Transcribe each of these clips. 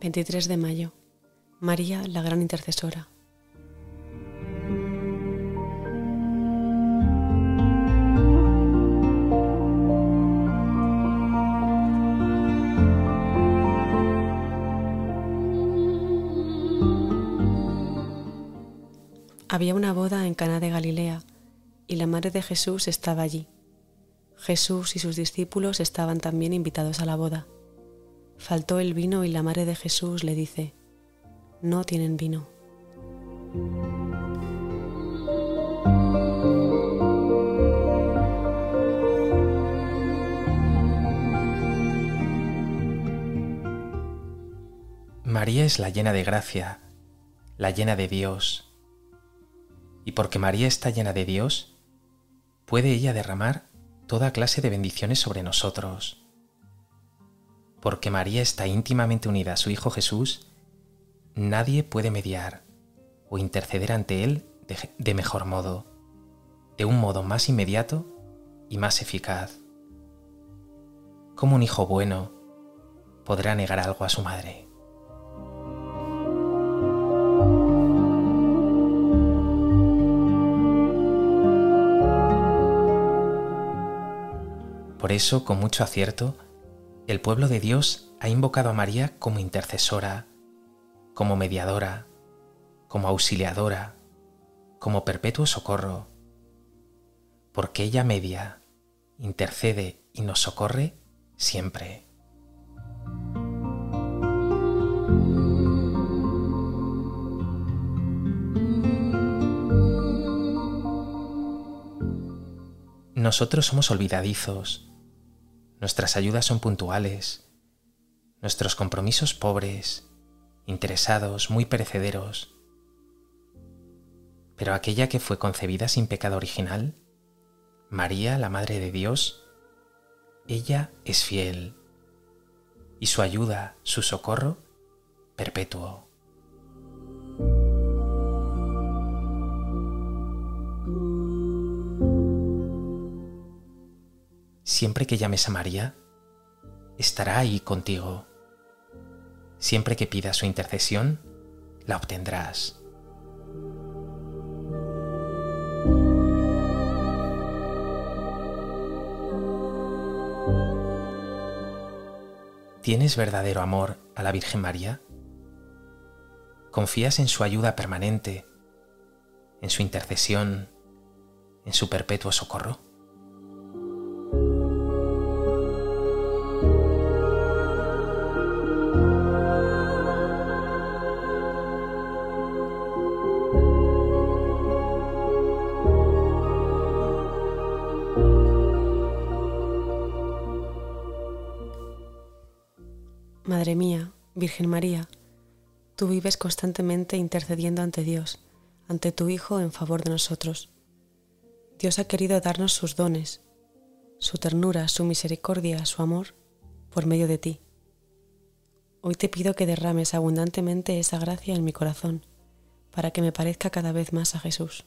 23 de mayo. María, la gran intercesora. Había una boda en Caná de Galilea y la madre de Jesús estaba allí. Jesús y sus discípulos estaban también invitados a la boda. Faltó el vino y la madre de Jesús le dice, no tienen vino. María es la llena de gracia, la llena de Dios y porque María está llena de Dios, puede ella derramar toda clase de bendiciones sobre nosotros. Porque María está íntimamente unida a su Hijo Jesús, nadie puede mediar o interceder ante Él de, mejor modo, de un modo más inmediato y más eficaz. ¿Cómo un hijo bueno podrá negar algo a su madre? Por eso, con mucho acierto, el pueblo de Dios ha invocado a María como intercesora, como mediadora, como auxiliadora, como perpetuo socorro, porque ella media, intercede y nos socorre siempre. Nosotros somos olvidadizos, Nuestras ayudas son puntuales, nuestros compromisos pobres, interesados, muy perecederos. Pero aquella que fue concebida sin pecado original, María, la Madre de Dios, ella es fiel, y su ayuda, su socorro, perpetuo. Siempre que llames a María, estará ahí contigo. Siempre que pidas su intercesión, la obtendrás. ¿Tienes verdadero amor a la Virgen María? ¿Confías en su ayuda permanente, en su intercesión, en su perpetuo socorro? Madre mía, Virgen María, tú vives constantemente intercediendo ante Dios, ante tu Hijo en favor de nosotros. Dios ha querido darnos sus dones, su ternura, su misericordia, su amor, por medio de ti. Hoy te pido que derrames abundantemente esa gracia en mi corazón, para que me parezca cada vez más a Jesús.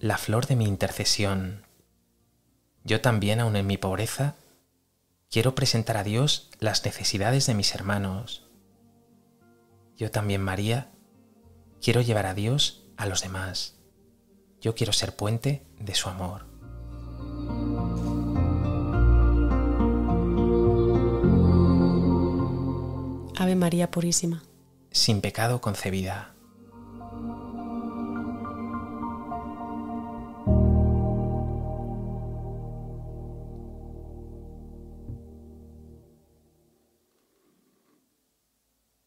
la flor de mi intercesión. Yo también, aun en mi pobreza, quiero presentar a Dios las necesidades de mis hermanos. Yo también, María, quiero llevar a Dios a los demás. Yo quiero ser puente de su amor. Ave María Purísima. Sin pecado concebida.